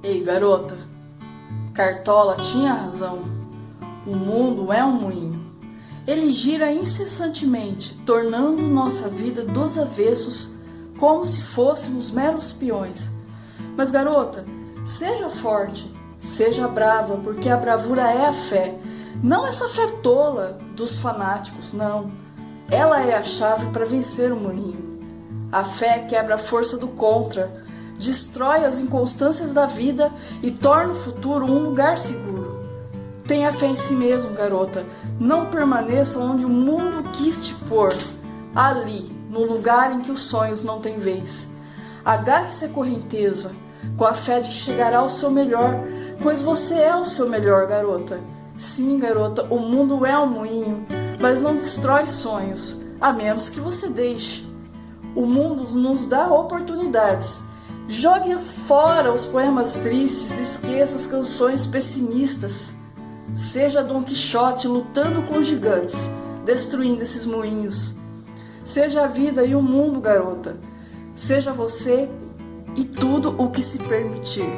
Ei, garota, Cartola tinha razão. O mundo é um moinho. Ele gira incessantemente, tornando nossa vida dos avessos como se fôssemos meros peões. Mas, garota, seja forte, seja brava, porque a bravura é a fé. Não essa fé tola dos fanáticos, não. Ela é a chave para vencer o moinho. A fé quebra a força do contra, destrói as inconstâncias da vida e torna o futuro um lugar seguro. Tenha fé em si mesmo, garota. Não permaneça onde o mundo quis te pôr, ali, no lugar em que os sonhos não têm vez. Agarre-se à correnteza, com a fé de que chegará ao seu melhor, pois você é o seu melhor, garota. Sim, garota, o mundo é um moinho, mas não destrói sonhos, a menos que você deixe. O mundo nos dá oportunidades Jogue fora os poemas tristes, esqueça as canções pessimistas. Seja Dom Quixote lutando com gigantes, destruindo esses moinhos. Seja a vida e o mundo, garota. Seja você e tudo o que se permitir.